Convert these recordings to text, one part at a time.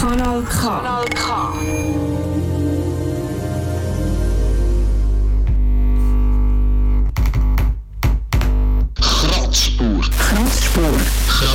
Kanal K. Kanal K.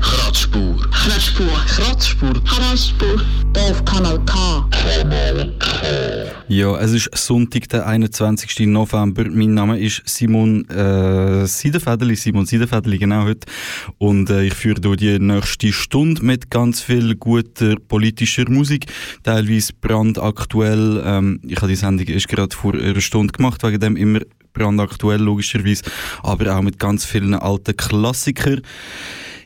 Kratzspur. Kratzspur. Kratzspur. Kratzspur. Auf Kanal K. Ja, es ist Sonntag, der 21. November. Mein Name ist Simon äh, Seidenfädeli, Simon Seidenfädeli, genau heute. Und äh, ich führe hier die nächste Stunde mit ganz viel guter politischer Musik, teilweise brandaktuell. Ähm, ich habe die Sendung erst gerade vor einer Stunde gemacht, wegen dem immer brandaktuell logischerweise, aber auch mit ganz vielen alten Klassikern.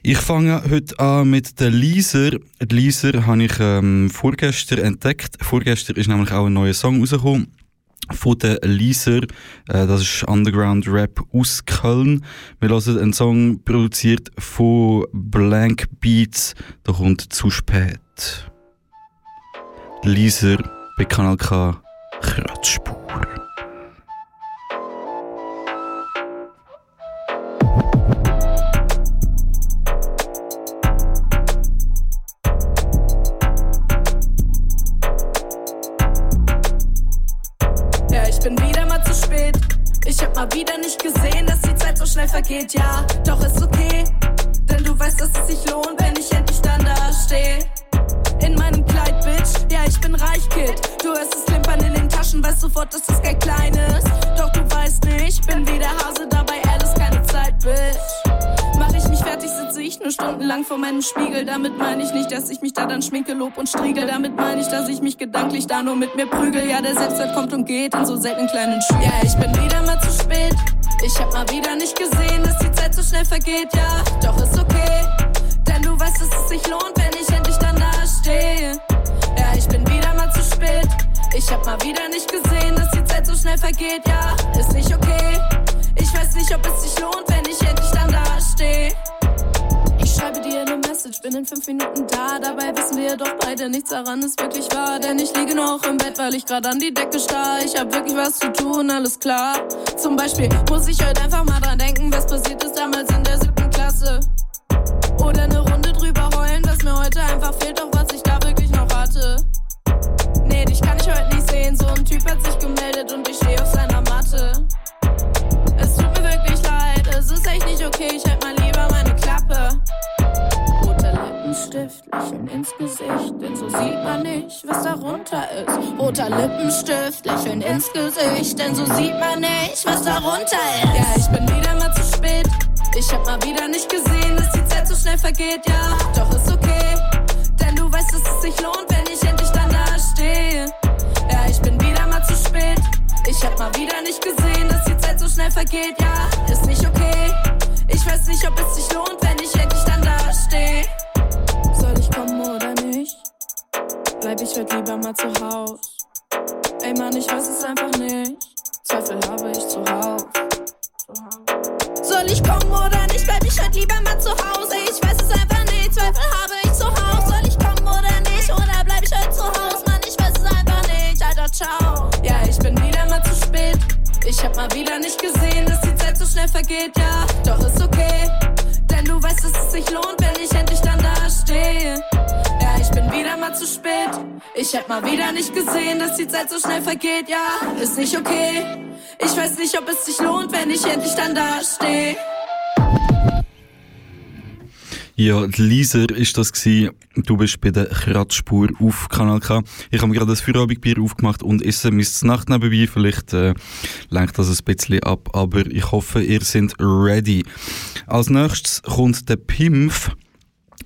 Ich fange heute an mit der Leaser. Die Leaser habe ich ähm, vorgestern entdeckt. Vorgestern ist nämlich auch ein neuer Song rausgekommen von der Leaser. Äh, das ist Underground Rap aus Köln. Wir hören einen Song produziert von Blank Beats. Da kommt zu spät. Leaser bei Kanal K. Kratzspur. Vergeht. Ja, doch ist okay. Denn du weißt, dass es sich lohnt, wenn ich endlich dann da stehe. In meinem Kleid, Bitch. Ja, ich bin reich, Kid. Du hörst es klimpern in den Taschen, weißt sofort, dass das Geld klein ist. Doch du weißt nicht, bin wie der Hase dabei, alles keine Zeit, Bitch. Mach ich mich fertig, sitze ich nur stundenlang vor meinem Spiegel. Damit meine ich nicht, dass ich mich da dann schminke, lob und striegel. Damit meine ich, dass ich mich gedanklich da nur mit mir prügel. Ja, der Selbstwert kommt und geht in so seltenen kleinen Schüben. Ja, ich bin wieder mal zu spät. Ich hab mal wieder nicht gesehen, dass die Zeit so schnell vergeht. Ja, doch ist okay. Denn du weißt, dass es sich lohnt, wenn ich endlich dann da stehe. Ja, ich bin wieder mal zu spät. Ich hab mal wieder nicht gesehen, dass die Zeit so schnell vergeht. Ja, ist nicht okay. Ich weiß nicht, ob es sich lohnt, wenn ich endlich dann da stehe. Ich schreibe dir eine Message, bin in fünf Minuten da. Dabei wissen wir doch beide, nichts daran ist wirklich wahr. Denn ich liege noch im Bett, weil ich gerade an die Decke starr. Ich hab wirklich was zu tun, alles klar. Zum Beispiel muss ich heute einfach mal dran denken, was passiert ist damals in der siebten Klasse. Oder eine Runde drüber heulen, was mir heute einfach fehlt, doch was ich da wirklich noch hatte. Nee, dich kann ich heute nicht sehen. So ein Typ hat sich gemeldet und ich stehe auf seiner Matte. Es tut mir wirklich leid, es ist echt nicht okay, ich halt mal Lippenstift, lächeln ins Gesicht, denn so sieht man nicht, was darunter ist. Roter Lippenstift, lächeln ins Gesicht, denn so sieht man nicht, was darunter ist. Ja, ich bin wieder mal zu spät. Ich hab mal wieder nicht gesehen, dass die Zeit so schnell vergeht, ja, doch ist okay. Denn du weißt, dass es sich lohnt, wenn ich endlich dann da stehe. Ja, ich bin wieder mal zu spät. Ich hab mal wieder nicht gesehen, dass die Zeit so schnell vergeht, ja, ist nicht okay. Ich weiß nicht, ob es sich lohnt, wenn ich endlich dann da stehe. Kommen oder nicht? Bleib ich heute lieber mal zu Haus. Ey Mann, ich weiß es einfach nicht. Zweifel habe ich zuhauf. Soll ich kommen oder nicht? Bleib ich heute lieber mal zu Hause. Ich weiß es einfach nicht. Zweifel habe ich zuhauf. Soll ich kommen oder nicht? Oder bleib ich heute zu Haus? Mann, ich weiß es einfach nicht. Alter, ciao. Ja, ich bin wieder mal zu spät. Ich hab mal wieder nicht gesehen, dass die Zeit so schnell vergeht. Ja, doch ist okay. Denn du weißt, dass es sich lohnt, wenn ich endlich dann da stehe. Wieder mal zu spät. Ich hab mal wieder nicht gesehen, dass die Zeit so schnell vergeht. Ja, ist nicht okay. Ich weiß nicht, ob es sich lohnt, wenn ich endlich dann da stehe. Ja, Lieser ist das gsi. Du bist bei der Kratzspur auf Kanal K. Ich habe mir gerade das Feierabendbier aufgemacht und esse mein Nacht nebenbei. Vielleicht äh, lenkt das ein bisschen ab, aber ich hoffe, ihr seid ready. Als nächstes kommt der Pimpf.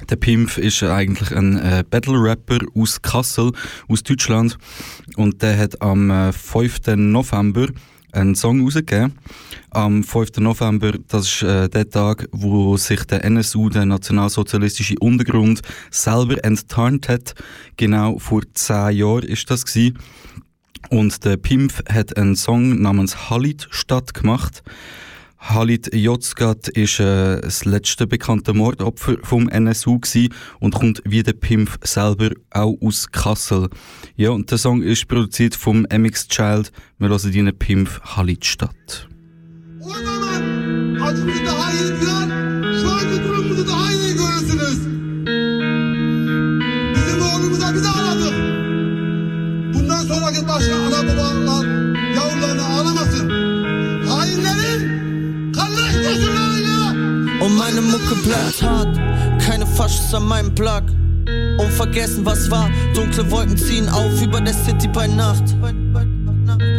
Der Pimpf ist eigentlich ein äh, Battle-Rapper aus Kassel, aus Deutschland. Und der hat am äh, 5. November einen Song rausgegeben. Am 5. November, das ist äh, der Tag, wo sich der NSU, der nationalsozialistische Untergrund, selber enttarnt hat. Genau vor zehn Jahren ist das gewesen. Und der Pimpf hat einen Song namens Halit statt gemacht. Halit Yozgat ist äh, das letzte bekannte Mordopfer vom NSU und kommt wie der Pimp selber auch aus Kassel. Ja, und der Song ist produziert vom MX Child. Wir hören deinen Pimp Halit statt. Meine Mucke bleibt hart, keine Faschos an meinem Plug. Unvergessen, was war, dunkle Wolken ziehen auf über der City bei Nacht.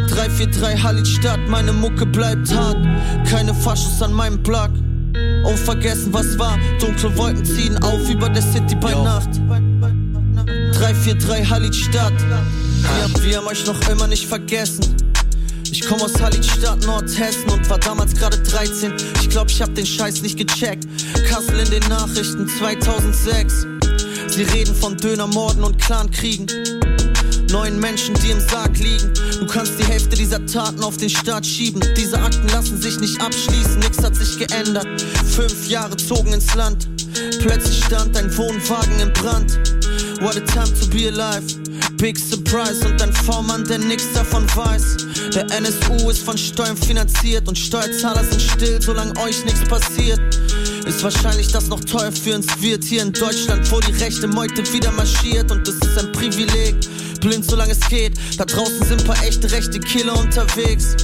343 Halit Stadt, meine Mucke bleibt hart, keine Faschos an meinem Plug. Unvergessen, was war, dunkle Wolken ziehen auf über der City bei Nacht. 343 Halit Stadt, wir, wir haben euch noch immer nicht vergessen. Ich komm aus Hallingstadt, Nordhessen und war damals gerade 13. Ich glaub, ich hab den Scheiß nicht gecheckt. Kassel in den Nachrichten 2006. Sie reden von Dönermorden und Clankriegen. Neun Menschen, die im Sarg liegen. Du kannst die Hälfte dieser Taten auf den Staat schieben. Diese Akten lassen sich nicht abschließen, nix hat sich geändert. Fünf Jahre zogen ins Land. Plötzlich stand ein Wohnwagen im Brand. What a time to be alive. Big Surprise und ein V-Mann, der nix davon weiß. Der NSU ist von Steuern finanziert und Steuerzahler sind still, solange euch nichts passiert. Ist wahrscheinlich das noch teuer für uns wird hier in Deutschland, wo die rechte Meute wieder marschiert und es ist ein Privileg. Blind solange es geht, da draußen sind paar echte rechte Killer unterwegs.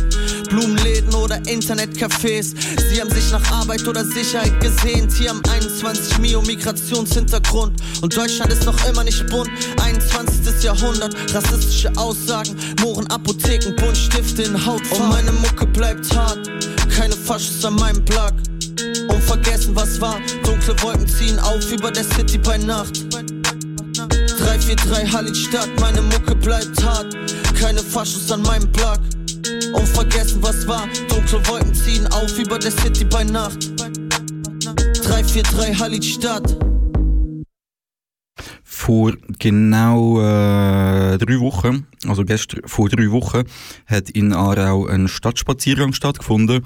Blumenläden oder Internetcafés, sie haben sich nach Arbeit oder Sicherheit gesehnt. Hier am 21 Mio Migrationshintergrund und Deutschland ist noch immer nicht bunt. 21. Jahrhundert, rassistische Aussagen, Mohren, Apotheken, Buntstifte in Haut. Und meine Mucke bleibt hart, keine Faschos an meinem Plug. Unvergessen, was war, dunkle Wolken ziehen auf über der City bei Nacht. 343 Halit Stadt, meine Mucke bleibt hart, keine Faschos an meinem Plug. Unvergessen, was war, dunkle Wolken ziehen auf über der City bei Nacht. 343 Halit Stadt. Vor genau äh, drei Wochen, also gestern vor drei Wochen, hat in Aarau ein Stadtspaziergang stattgefunden.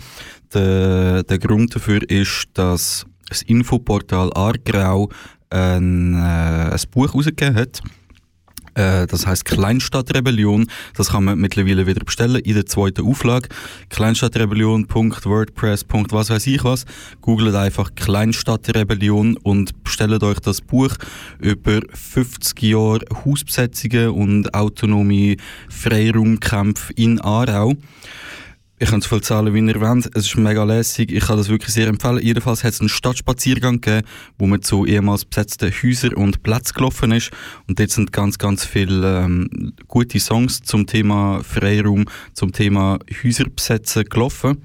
Der, der Grund dafür ist, dass das Infoportal Aargrau ein, äh, ein Buch herausgegeben hat. Äh, das heißt Kleinstadtrebellion. Das kann man mittlerweile wieder bestellen in der zweiten Auflage. Kleinstadtrebellion.wordpress. was weiß ich was. Googlet einfach Kleinstadtrebellion und bestellt euch das Buch über 50 Jahre Hausbesetzungen und autonome Freiraumkämpfe in Aarau. Ich kann so viel zahlen, wie ihr wollt. Es ist mega lässig. Ich kann das wirklich sehr empfehlen. Jedenfalls hat es einen Stadtspaziergang gegeben, wo man zu ehemals besetzten Häusern und Plätzen gelaufen ist. Und dort sind ganz, ganz viele ähm, gute Songs zum Thema Freiraum, zum Thema Häuser besetzen gelaufen.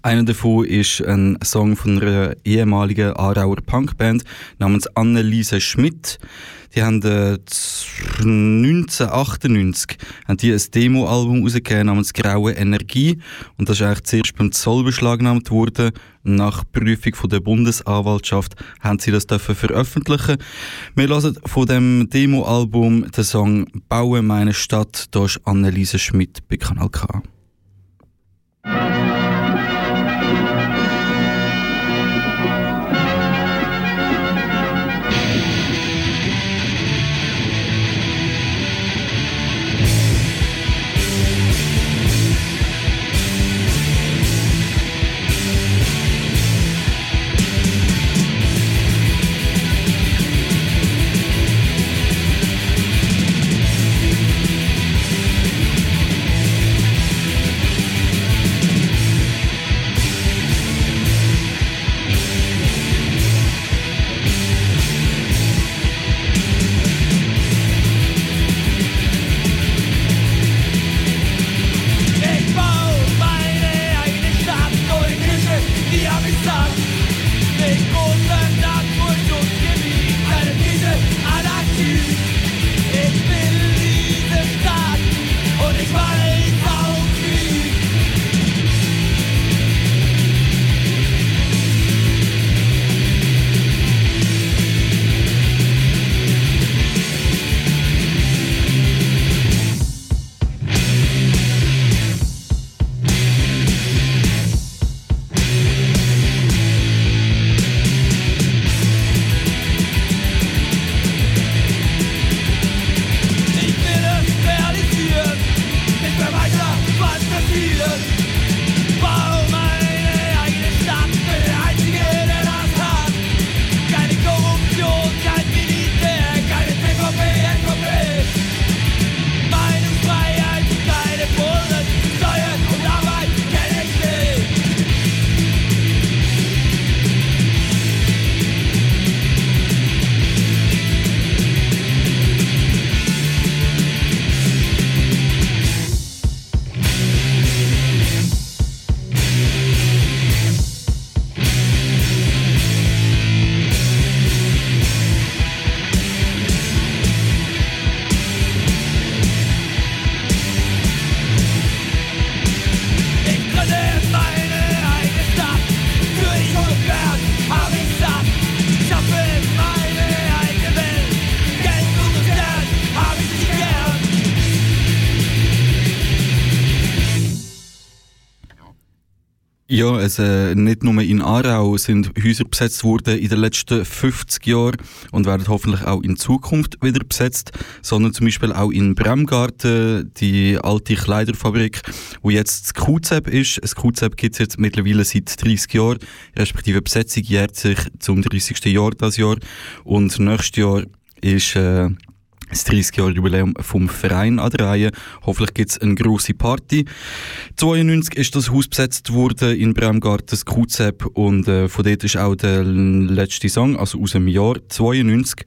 Einer davon ist ein Song von einer ehemaligen Aarauer Punkband namens Anneliese Schmidt. Die haben äh, 1998 haben die ein Demoalbum rausgegeben namens Graue Energie und das ist eigentlich zuerst beim Zoll beschlagnahmt worden. Nach Prüfung von der Bundesanwaltschaft haben sie das dürfen veröffentlichen. Wir hören von dem Demoalbum den Song Baue meine Stadt. Da ist Anneliese Schmidt bei Kanal K. Ja, also nicht nur in Aarau sind Häuser besetzt worden in den letzten 50 Jahren und werden hoffentlich auch in Zukunft wieder besetzt, sondern zum Beispiel auch in Bremgarten, die alte Kleiderfabrik, wo jetzt das QZEP ist. Das QZEP gibt es jetzt mittlerweile seit 30 Jahren, respektive Besetzung jährt sich zum 30. Jahr das Jahr und nächstes Jahr ist äh, das 30 Jahre Jubiläum vom Verein an der Reihe. Hoffentlich gibt es eine grosse Party. 92 ist das Haus besetzt worden in Bremgarten, das QZEP, und äh, von dort ist auch der letzte Song, also aus dem Jahr 92.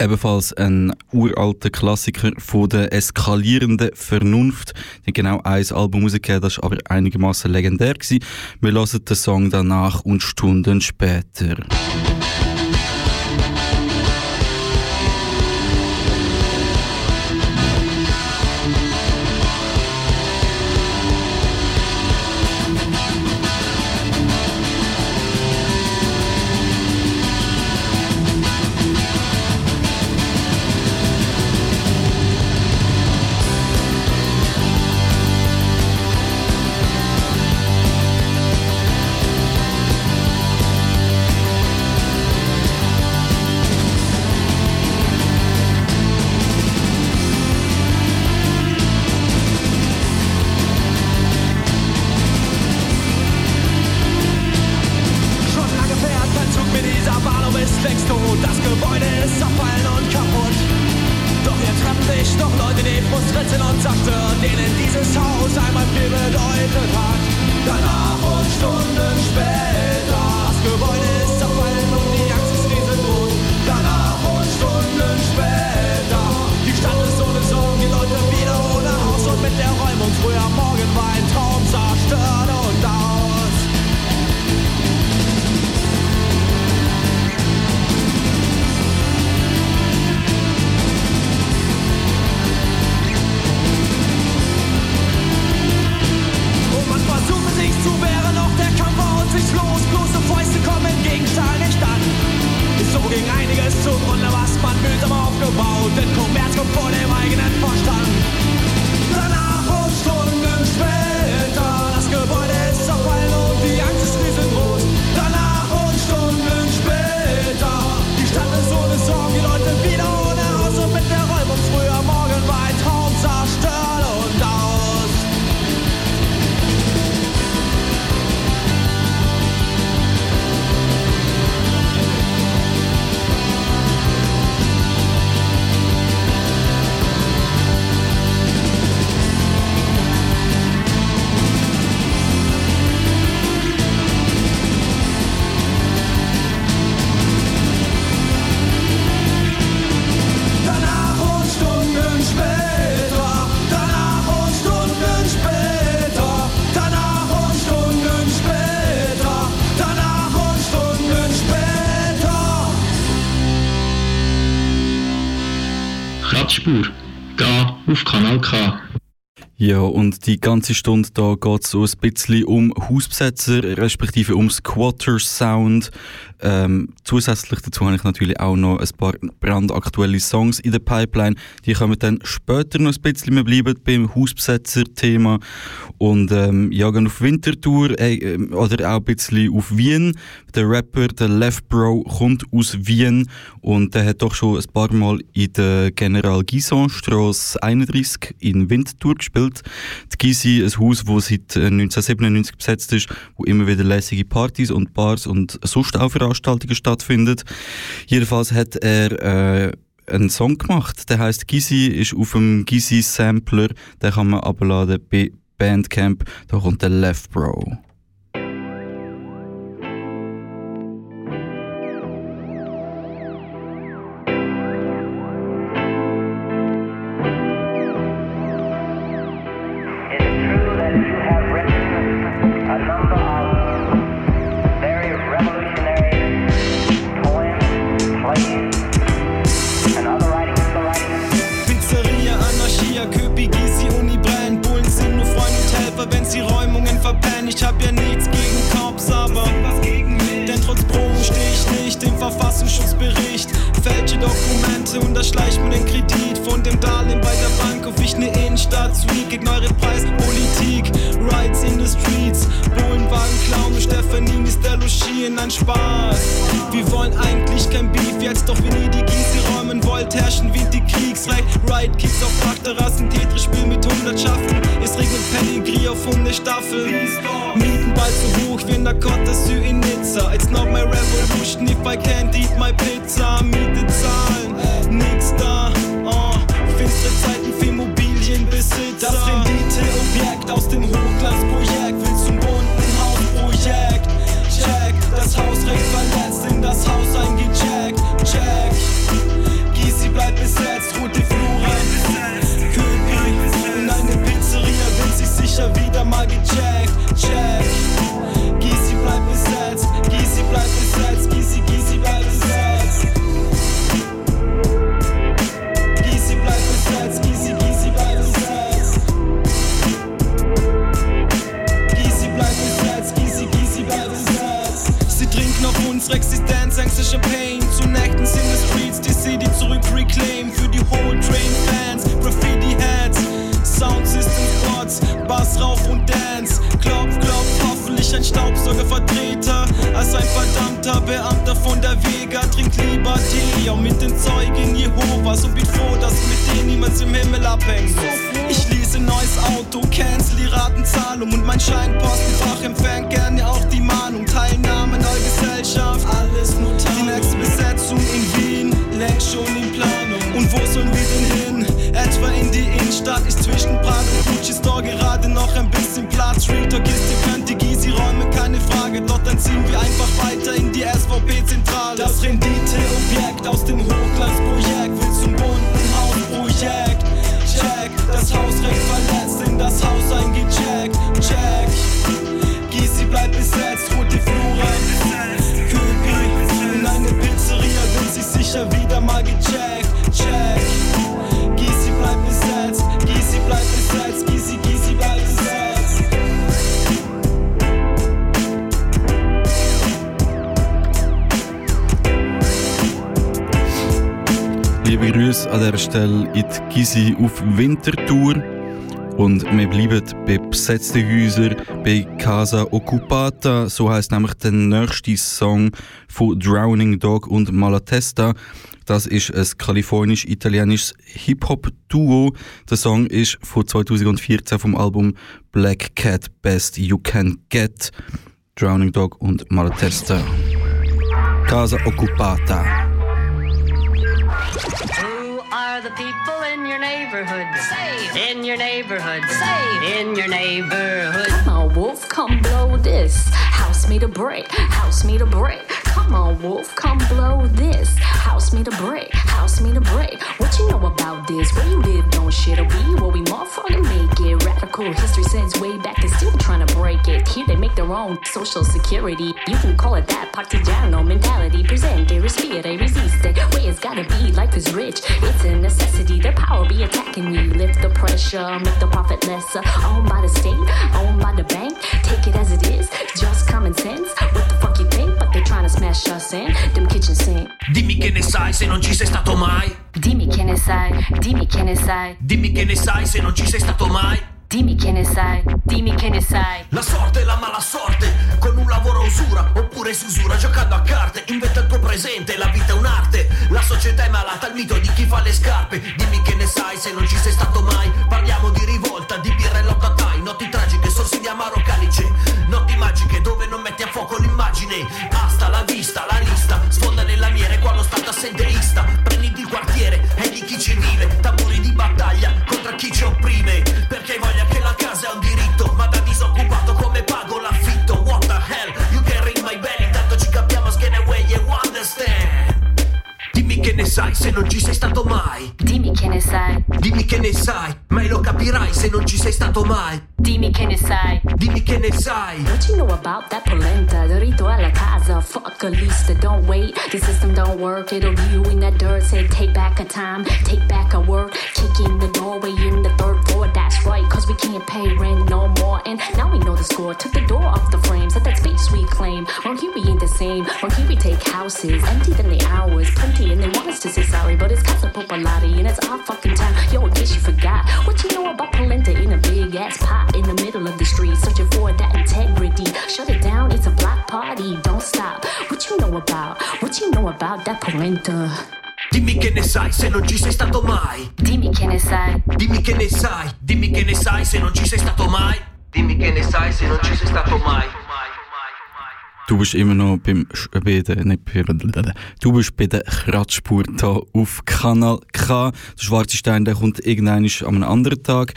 Ebenfalls ein uralter Klassiker von der eskalierenden Vernunft. Die genau ein Album rausgegeben, das war aber einigermaßen legendär. Gewesen. Wir hören den Song danach und Stunden später. Ja, und die ganze Stunde da geht es so ein bisschen um Hausbesetzer, respektive um Squatter Sound. Ähm, zusätzlich dazu habe ich natürlich auch noch ein paar brandaktuelle Songs in der Pipeline. Die kommen dann später noch ein bisschen. Wir bleiben beim Hausbesetzer-Thema und ähm, jagen auf Wintertour äh, oder auch ein bisschen auf Wien. Der Rapper, der Left Bro, kommt aus Wien und der hat doch schon ein paar Mal in der General Gison Straße 31 in Winterthur gespielt. Die Gysi, ein Haus, das seit 1997 äh, besetzt ist, wo immer wieder lässige Partys und Bars und sonst auch Veranstaltungen stattfinden. Jedenfalls hat er äh, einen Song gemacht, der heißt Gizi, ist auf dem Gizi Sampler, den kann man abladen bei Bandcamp. Da kommt der Left Bro. Familien ein Spaß. Wir wollen eigentlich kein Beef, jetzt doch wenn ihr die Gieße räumen wollt, herrschen wie die Kriegsrecht. Ride Kicks auf Dachterrassen, Tetris-Spiel mit Hundertschaften. Es regnet Pedigree auf Hundestaffel. Mieten bald so hoch wie in der Côte in Nizza. It's not my revolution if I can't eat my pizza. Miete zahlen, nix da. Oh, finstere Zeiten für Immobilienbesitzer. Das Renditeobjekt aus dem Hochglanzprojekt 操。Gysi auf Wintertour. Und wir bleiben bei besetzten Häusern, bei Casa Occupata. So heißt nämlich der nächste Song von Drowning Dog und Malatesta. Das ist ein kalifornisch-italienisches Hip-Hop-Duo. Der Song ist von 2014 vom Album Black Cat Best You Can Get. Drowning Dog und Malatesta. Casa Occupata. The people in your neighborhood? Say in your neighborhood. Say in your neighborhood. Come on, Wolf, come blow this. House me to break, house me to break. Come on, Wolf, come blow this. House made to break, house made to break. What you know about this? Where you live, don't shit or be where we motherfucking make it. Radical history since way back, they still trying to break it. Here they make their own social security. You can call it that partigiano mentality. Presente, respire, resiste. Way it's gotta be, life is rich. It's a necessity. Their power be attacking you. Lift the pressure, make the profit lesser. Owned by the state, owned by the bank. Take it as it is, just common sense. What the to smash us in. Them kitchen sink. Dimmi che ne sai se non ci sei stato mai. Dimmi che ne sai, dimmi che ne sai. Dimmi che ne sai se non ci sei stato mai. Dimmi che ne sai, dimmi che ne sai. La sorte è la mala sorte, con un lavoro a usura, oppure si usura giocando a carte. Inventa il tuo presente, la vita è un'arte. La società è malata, il mito di chi fa le scarpe. Dimmi che ne sai se non ci sei stato mai. Parliamo di rivolta, di birra e lotta tai, notti tragiche, sorsi di amaro calice. A fuoco l'immagine. Asta la vista, la lista, sfonda nella miele qua lo stato assenteista. Prendi il quartiere e di chi ci vive, tamburi di battaglia contro chi ci opprime. Perché voglia che la casa è un diritto, ma da disoccupato come pago l'affitto? What the hell, you can ring my bell, intanto ci capiamo schiene way you understand. Dimmi che ne sai se non ci sei stato mai. Dimmi che ne sai, Dimmi che ne sai, mai lo capirai se non ci sei stato mai. Dimmi che ne sai. Dimmi che ne sai. What you know about that polenta? Dorito a la casa, fuck a lista, don't wait. The system don't work, it'll leave you in that dirt. Say take back a time, take back a work. Kick in the doorway in the third floor, that's right, cause we can't pay rent no more. And now we know the score, took the door off the frames, let that space we claim. Wrong here we ain't the same, wrong here we take houses, empty than the hours, plenty, and they want us to say sorry, but it's Casa Popolati, and it's our fucking time. Yo, in case you forgot, what you know about polenta in a big ass pot in the middle of the street, searching for that integrity. Shut it down, it's a block party, don't stop. about? What you know about that polenta? Dimmi che ne sai se non ci sei stato mai. Dimmi che ne sai. Dimmi che ne sai. Dimmi che ne sai se non ci sei stato mai. Dimmi che ne sai se non ci sei stato mai. Du bist immer noch beim, Sch- bei der, nicht bei, du bist bei der Kratzspur da auf Kanal K. Der schwarze Stein, der kommt irgendwann an einem anderen Tag.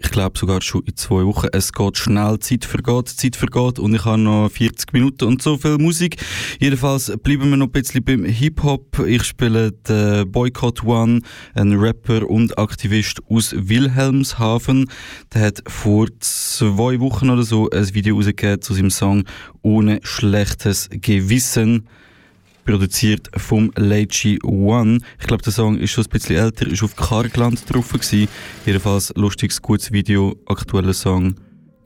Ich glaube sogar schon in zwei Wochen. Es geht schnell, Zeit vergeht, Zeit vergeht und ich habe noch 40 Minuten und so viel Musik. Jedenfalls bleiben wir noch ein bisschen beim Hip-Hop. Ich spiele den Boycott One, ein Rapper und Aktivist aus Wilhelmshaven. Der hat vor zwei Wochen oder so ein Video rausgegeben zu seinem Song Ohne schlechtes Gewissen produziert vom Lechi One. Ich glaube, der Song ist schon ein bisschen älter, ist auf Kargland drauf gewesen. Jedenfalls lustiges, gutes Video, aktueller Song.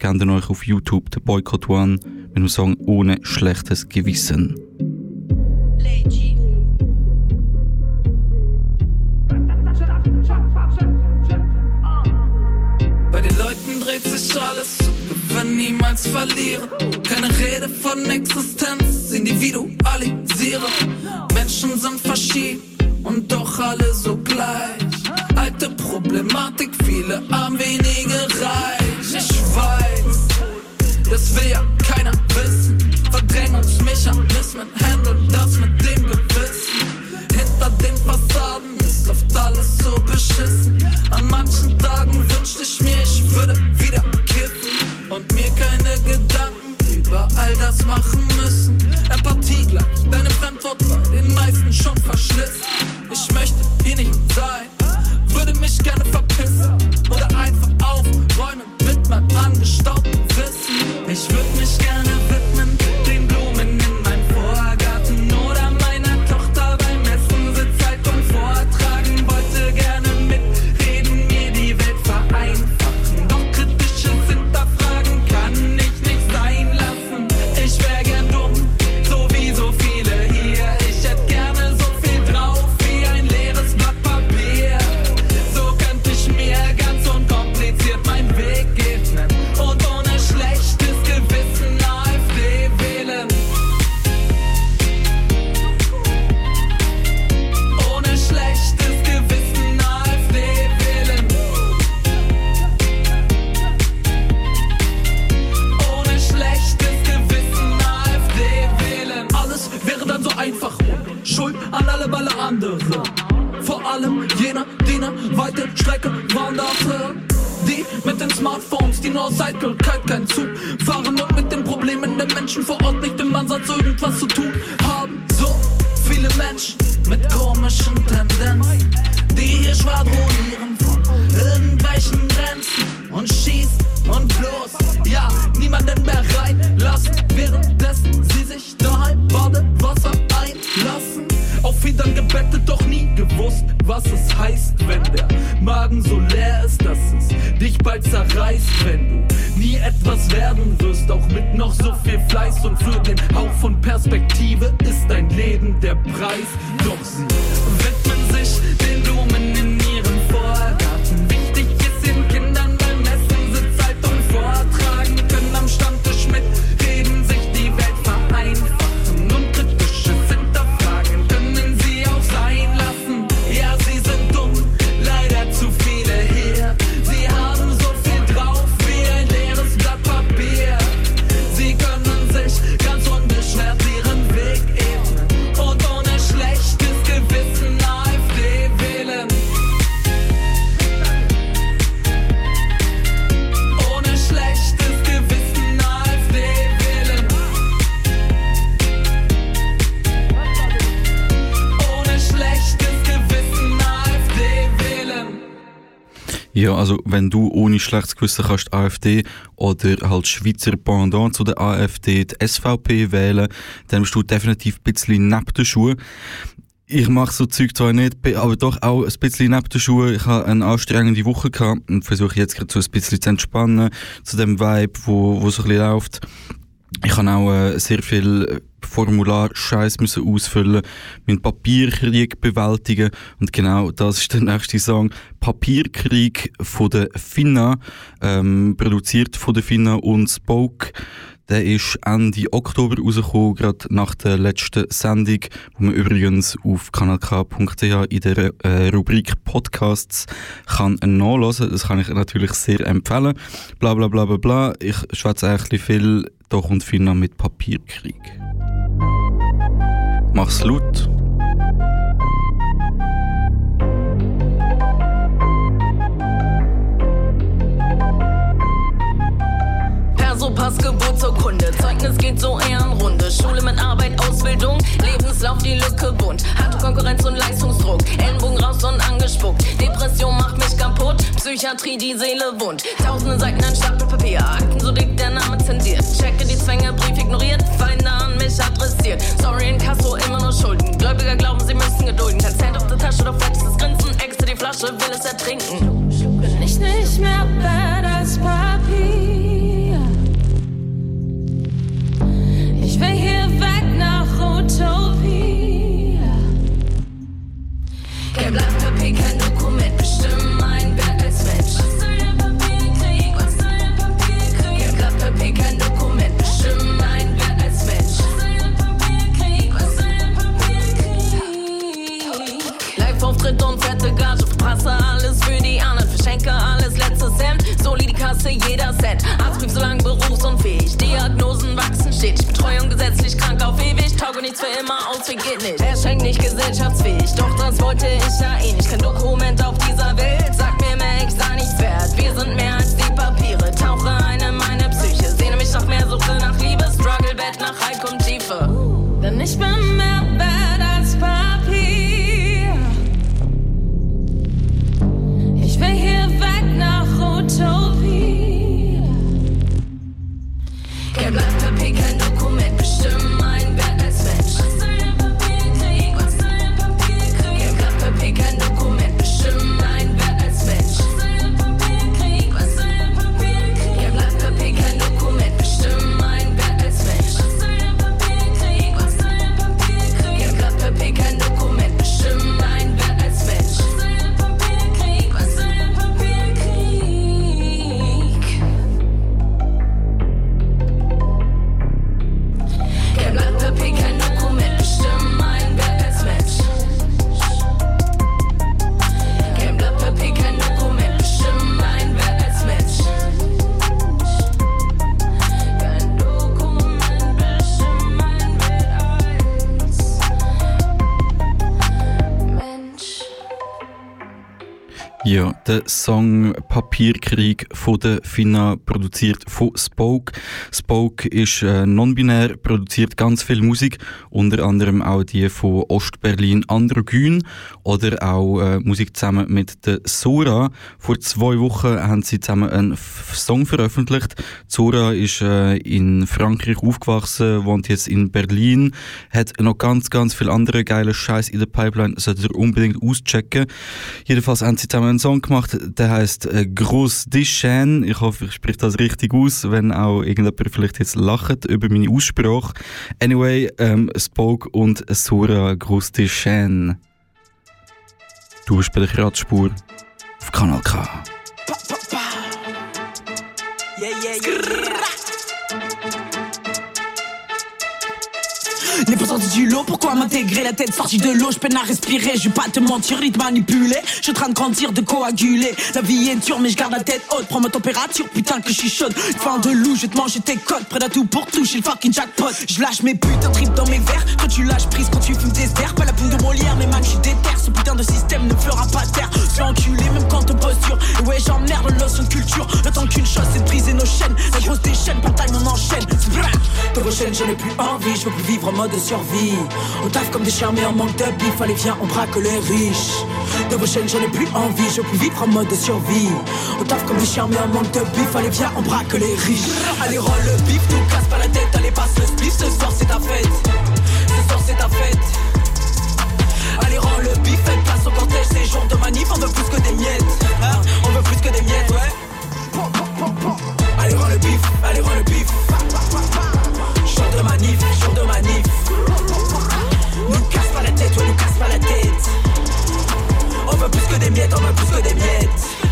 Kennt ihr euch auf YouTube, der Boycott One, mit dem Song Ohne schlechtes Gewissen. Bei den Leuten dreht sich alles, niemals verlieren. Keine Rede von Existenz, individualisieren. Menschen sind verschieden und doch alle so gleich. Alte Problematik, viele arm, wenige reich. Ich weiß, das will ja keiner wissen. Verdrängungsmechanismen handeln das mit dem Gewissen. Hinter den Fassaden ist oft alles so beschissen. An manchen Tagen wünschte ich mir, ich würde wieder kiffen und mir keine Gedanken über all das machen müssen. Empathie gleich, deine Fremdwort bei den meisten schon verschlissen. Ich möchte hier nicht sein, würde mich gerne verpissen oder einfach aufräumen mit meinem angestaubten Wissen. Ich würde mich gerne widmen allem jener, die eine weite Strecke wanderte. Die mit den Smartphones, die nur seit Eitelkeit kein Zug fahren und mit den Problemen der Menschen vor Ort nicht im Ansatz irgendwas zu tun haben. So viele Menschen mit komischen Tendenzen, und für den schlechtes Gewissen kannst die AfD oder halt Schweizer Pendant zu der AfD, die SVP wählen, dann bist du definitiv ein bisschen neben den Schuhen. Ich mache so Zeug zwar nicht, aber doch auch ein bisschen neben den Schuhen. Ich habe eine anstrengende Woche gehabt und versuche jetzt gerade so ein bisschen zu entspannen, zu dem Vibe, wo, wo so ein bisschen läuft. Ich habe auch äh, sehr viel Formular-Scheiß müssen ausfüllen, meinen Papierkrieg bewältigen und genau das ist der nächste Song. Papierkrieg von der Finna, ähm, produziert von der Finna und Spoke. Der ist Ende Oktober rausgekommen, gerade nach der letzten Sendung, wo man übrigens auf kanalk.ch in der äh, Rubrik Podcasts kann nachlesen. Das kann ich natürlich sehr empfehlen. Bla bla bla bla bla. Ich schwätze eigentlich viel, da kommt Fina mit Papierkrieg. Mach's laut. Perso-Pass, Geburtsurkunde, Zeugnis geht so Ehrenrunde. Schule mit Arbeit, Ausbildung, Lebenslauf die Lücke bunt. Harte Konkurrenz und Leistungsdruck, Ellenbogen raus und angespuckt. Depression macht mich kaputt, Psychiatrie die Seele wund. Tausende Seiten ein Stapel Papier, Akten so dick, der Name zensiert. Checke die Zwänge, Brief ignoriert, Feinde an mich adressiert. Sorry in Kasso, immer nur Schulden. Gläubiger glauben, sie müssen gedulden. Kein Cent auf der Tasche, doch fettes Grinsen. Äxte die Flasche, will es ertrinken. Bin ich nicht mehr bad als Papier. Nach Utopie. Kein Blatt Papier, kein Dokument, bestimmen mein Wert als Mensch. Was soll der Papierkrieg? Was Dokument, bestimmen mein Wert als Mensch. Live-Auftritt und fette Gage, verpasse alles für die anderen, verschenke alles, letztes Cent. Soli die Kasse, jeder Cent. Arztbrief so lang berufsunfähig, Diagnosen wachsen stetig. Betreuung gesetzlich krank auf ewig, tauge nichts für immer aus, geht nicht. Er schenkt nicht gesellschaftsfähig, doch das wollte ich ja eh nicht. Kein Dokument auf dieser Welt, sag mir mehr, ich sei nichts wert. Wir sind mehr als die Papiere, tauche ein in meine Psyche. Sehne mich nach mehr, suche nach Liebe, Struggle, Bett nach High kommt Tiefe. Denn ich bin mehr bad der Song Papierkrieg von der Finna, produziert von Spoke. Spoke ist äh, non-binär, produziert ganz viel Musik, unter anderem auch die von Ostberlin Androgyn oder auch äh, Musik zusammen mit der Sora. Vor zwei Wochen haben sie zusammen einen F Song veröffentlicht. Sora ist äh, in Frankreich aufgewachsen, wohnt jetzt in Berlin, hat noch ganz, ganz viel andere geile Scheiß in der Pipeline, solltet ihr unbedingt auschecken. Jedenfalls haben sie zusammen einen Song gemacht, der heißt äh, Gross Dischan. Ich hoffe, ich spreche das richtig aus, wenn auch irgendjemand vielleicht jetzt lacht über meine Aussprache. Anyway, ähm, Spoke und Sora Gross Dischan. Du bist bei der Kratzspur auf Kanal K. Yeah, yeah, yeah, Les pourcents du lot, pourquoi m'intégrer la tête sortie de l'eau? Je peine à respirer, je vais pas te mentir ni te manipuler Je suis en train de grandir, de coaguler. La vie est dure mais je garde la tête haute. Prends ma température, putain que je suis chaude. Fin de loup, je te manger tes côtes Prêt à tout pour toucher le fucking jackpot. Je lâche mes putains de tripes dans mes verres. Quand tu lâches prise, quand tu fumes des airs Pas la poule de Molière mais man je suis déter. Ce putain de système ne fera pas taire. Je enculé même quand on posture. Et ouais j'emmerde le lotion de culture. Le temps qu'une chose c'est de briser nos chaînes. La grosse des chaînes, on enchaîne. De vos chaînes j'en ai plus envie. Je veux plus vivre mode survie. On taffe comme des mais en manque de bif Allez viens on braque les riches. De vos chaînes j'en ai plus envie. Je plus vivre en mode survie. On taffe comme des mais en manque de bif Allez viens on braque les riches. Allez roll le bif, nous casse pas la tête. Allez passe le spliff, ce soir c'est ta fête. Ce soir c'est ta fête. Allez rends le bif, faites place au cortège. Ces jours de manif, on veut plus que des miettes. Hein? On veut plus que des miettes, ouais. Allez rends le bif, allez rends le bif Jour de manif, jour de manif. Nous casse pas la tête, ouais nous casse pas la tête. On veut plus que des miettes, on veut plus que des miettes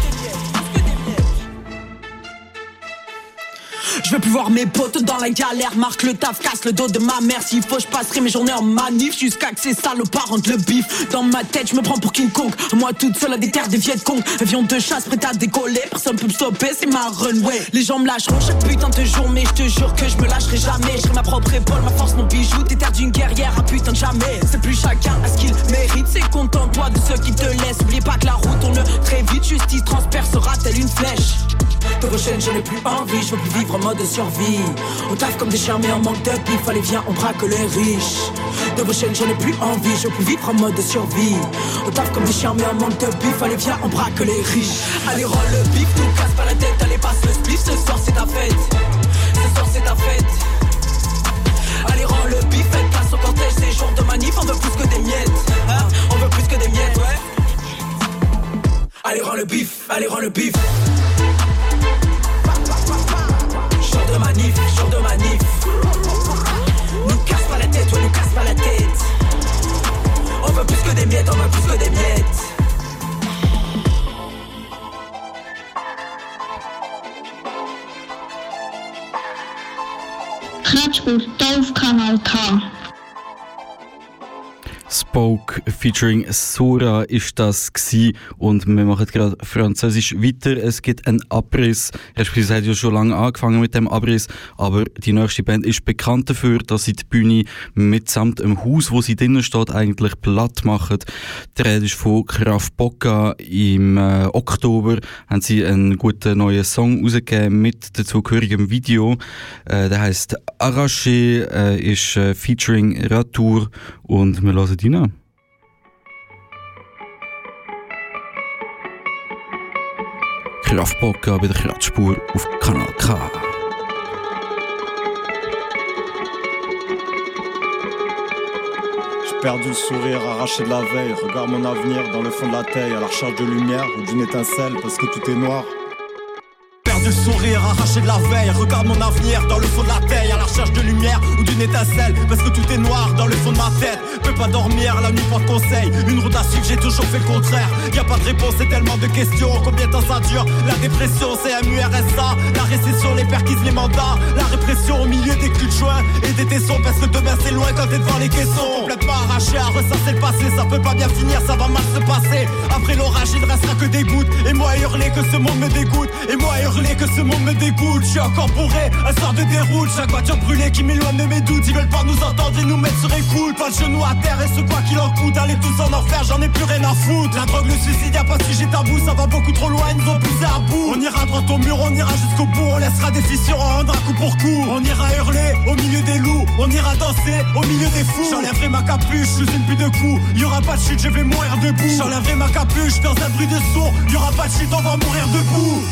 Je veux plus voir mes potes dans la galère, marque le taf, casse le dos de ma mère. S'il faut, je passerai mes journées en manif jusqu'à que ces salopards rentrent le bif. Dans ma tête, je me prends pour King Kong. Moi toute seule à des terres des Viet. Avion de chasse prêt à décoller, personne peut me stopper, c'est ma runway. Les gens me lâcheront chaque putain de jour, mais je te jure que je me lâcherai jamais. Je serai ma propre épaule, ma force, mon bijou. Terre d'une guerrière, un putain de jamais. C'est plus chacun à ce qu'il mérite, c'est contente-toi de ceux qui te laissent. Oubliez pas que la route tourne très vite, justice transpercera telle une flèche? De prochaine, j'en ai plus envie, je veux plus vivre mode survie. On taffe comme des mais en manque de pif, allez viens, on braque les riches. De prochaine, j'en ai plus envie, je plus vivre en mode survie. On taffe comme des mais en manque de pif, allez viens, on braque les riches. Allez, roll le bif, nous casse pas la tête, allez, passe le spliff, ce soir c'est ta fête. Ce soir c'est ta fête. Allez, rends le bif, faites place au cortège, c'est jour de manif, on veut plus que des miettes. Hein on veut plus que des miettes, ouais. Allez, rends le bif, allez, rends le bif. De manif, jour de manif. Nous casse pas la tête, ouais, nous casse pas la tête. On veut plus que des miettes, on veut plus que des miettes. Kratzspur auf Kanal K. Spoke featuring Sora ist das gsi und wir machen gerade Französisch weiter. Es gibt einen Abriss. Respektive hat ja schon lange angefangen mit dem Abriss, aber die nächste Band ist bekannt dafür, dass sie die Bühne mitsamt dem Haus, wo sie drinnen steht, eigentlich platt machen. Die Rede ist von Kraft Bocca. Im äh, Oktober haben sie einen guten neuen Song rausgegeben mit dazugehörigem Video. Äh, der heißt Arraché, äh, ist äh, featuring Ratour und wir hören ihn an. Kraftbocca bei der Kratzspur auf Kanal K. J'ai perdu le sourire arraché de la veille. Regarde mon avenir dans le fond de la taille, à la recherche de lumière ou d'une étincelle parce que tout est noir. Le sourire, arraché de la veille. Regarde mon avenir dans le fond de la taille, à la recherche de lumière ou d'une étincelle. Parce que tout est noir dans le fond de ma tête. Peux pas dormir, la nuit pas de conseil. Une route à suivre, j'ai toujours fait le contraire. Y a pas de réponse, c'est tellement de questions. Combien de temps ça dure? La dépression, c'est MURSA. La récession, les perquises, les mandats. La répression au milieu des culs de joint et des tessons. Parce que demain c'est loin quand t'es devant les caissons. Arraché à ressasser le passé. Ça peut pas bien finir, ça va mal se passer. Après l'orage, il ne restera que des gouttes. Et moi hurler que ce monde me dégoûte. Et moi hurler que ce monde me dégoûte. Je suis encore bourré, un sort de déroute. Chaque voiture brûlée qui m'éloigne de mes doutes. Ils veulent pas nous entendre et nous mettre sur écoute. Pas de genoux à terre et ce quoi qu'il en coûte. Allez tous en enfer, j'en ai plus rien à foutre. La drogue, le suicide, y'a pas de sujet tabou. Ça va beaucoup trop loin, ils nous ont poussé à bout. On ira droit au mur, on ira jusqu'au bout. On laissera des fissures, on rendra coup pour coup. On ira hurler au milieu des loups. On ira danser au milieu des fous. J'enlèverai ma capuche sous une pluie de coups. Y aura pas de chute, je vais mourir debout. J'enlèverai ma capuche dans un bruit de sourd. Y aura pas de chute, on va mourir debout.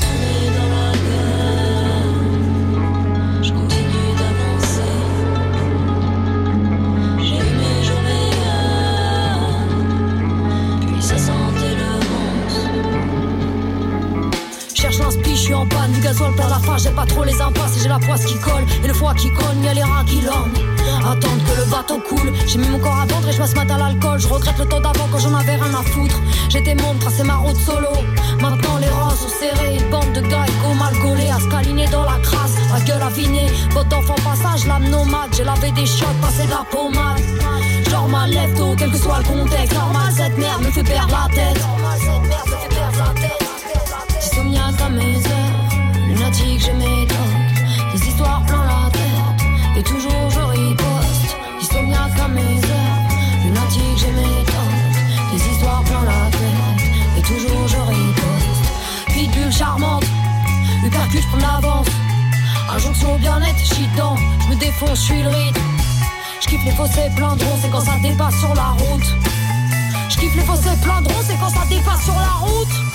Plein la face, j'ai pas trop les impasses j'ai la poisse qui colle, et le foie qui cogne, y'a les rats qui lorgnent. Attendre que le bateau coule, j'ai mis mon corps à vendre et je passe matin à l'alcool, je regrette le temps d'avant quand j'en avais rien à foutre. J'étais môme, tracé ma route solo, maintenant les rats sont serrés, bande de gars éco mal collés, à se câliner dans la crasse, la gueule avinée, votre d'enfant passage, l'âme nomade, j'ai lavé des chiottes, passé de la pommade. Genre ma lève tôt, quel que soit le contexte, normal cette merde me fait perdre la tête. Normal cette merde me fait perdre la tête. À lunatique je m'étonne Des histoires plein la tête, et toujours je riposte. Insomniaque à mes heures, lunatique je m'étonne Des histoires plein la tête, et toujours je riposte. Pitbull charmante, hypercute je prends l'avance Injonction bien-être, j'suis dedans, je me défonce, je suis le rythme. Je kiffe les fossés plein de c'est quand ça dépasse sur la route. Je kiffe les fossés plein de c'est quand ça dépasse sur la route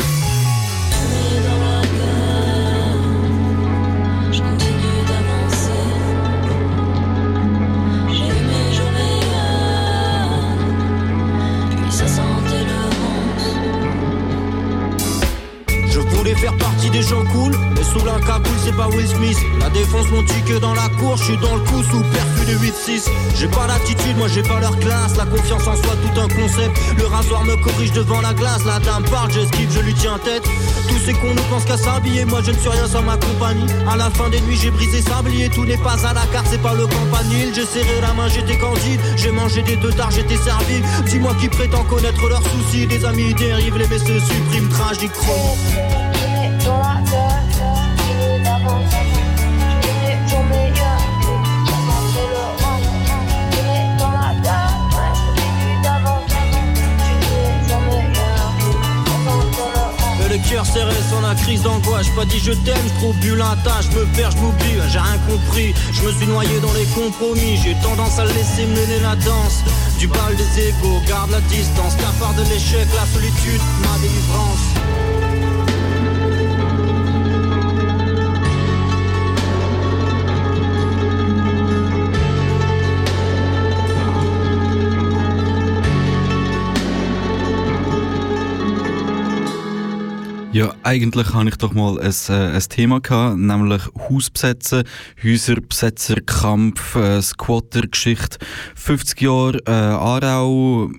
sous la cagoule c'est pas Will Smith. La défense mon que dans la cour, je suis dans le coup sous perfus plus de 8-6. J'ai pas l'attitude, moi j'ai pas leur classe. La confiance en soi, tout un concept. Le rasoir me corrige devant la glace. La dame parle, j'esquive, je lui tiens tête. Tous ces cons ne pensent qu'à s'habiller. Moi je ne suis rien sans ma compagnie. À la fin des nuits, j'ai brisé sablier. Tout n'est pas à la carte, c'est pas le campanile. J'ai serré la main, j'étais candide. J'ai mangé des deux tard, j'étais servi. Dis-moi qui prétend connaître leurs soucis. Des amis dérivent, les se suppriment, tragique le sans la crise d'angoisse. Pas dit je t'aime, je trouve plus tâche, me perds, je m'oublie, j'ai rien compris. Je me suis noyé dans les compromis, j'ai tendance à laisser mener la danse. Du bal des égaux, garde la distance, cafard de l'échec, la solitude, ma délivrance. Ja, eigentlich habe ich doch mal ein, äh, ein Thema gehabt, nämlich Hausbesetzen, Häuserbesetzerkampf, äh, Squatter-Geschichte, 50 Jahre äh, Aarau,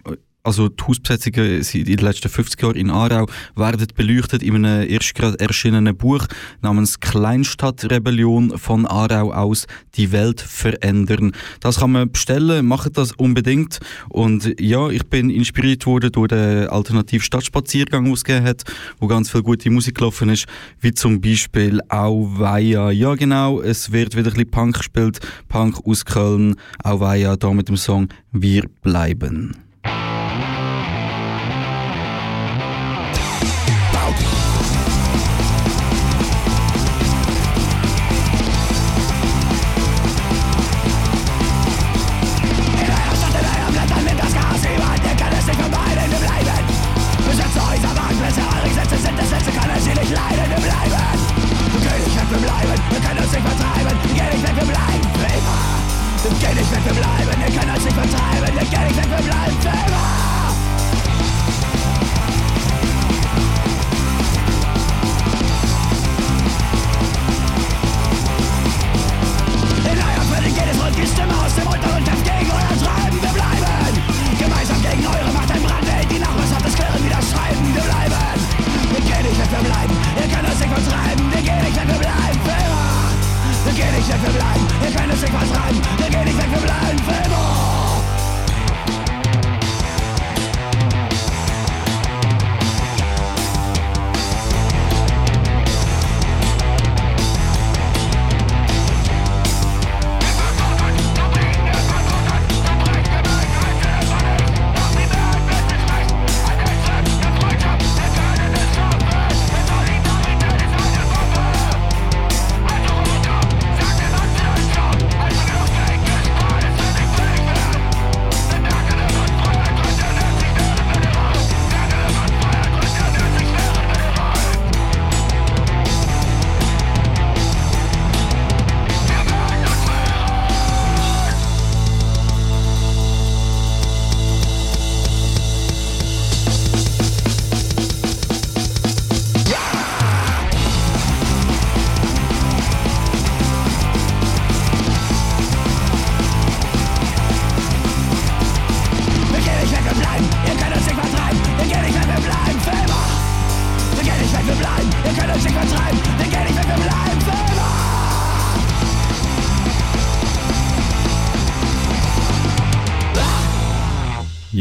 also die Hausbesetzungen in den letzten 50 Jahren in Aarau werden beleuchtet in einem erst gerade erschienenen Buch namens Kleinstadtrebellion von Aarau aus die Welt verändern. Das kann man bestellen, macht das unbedingt. Und ja, ich bin inspiriert worden durch den Alternativ-Stadtspaziergang, den es gegeben hat, wo ganz viel gute Musik gelaufen ist, wie zum Beispiel Auweia. Ja genau, es wird wieder ein bisschen Punk gespielt, Punk aus Köln, Auweia, da mit dem Song Wir bleiben.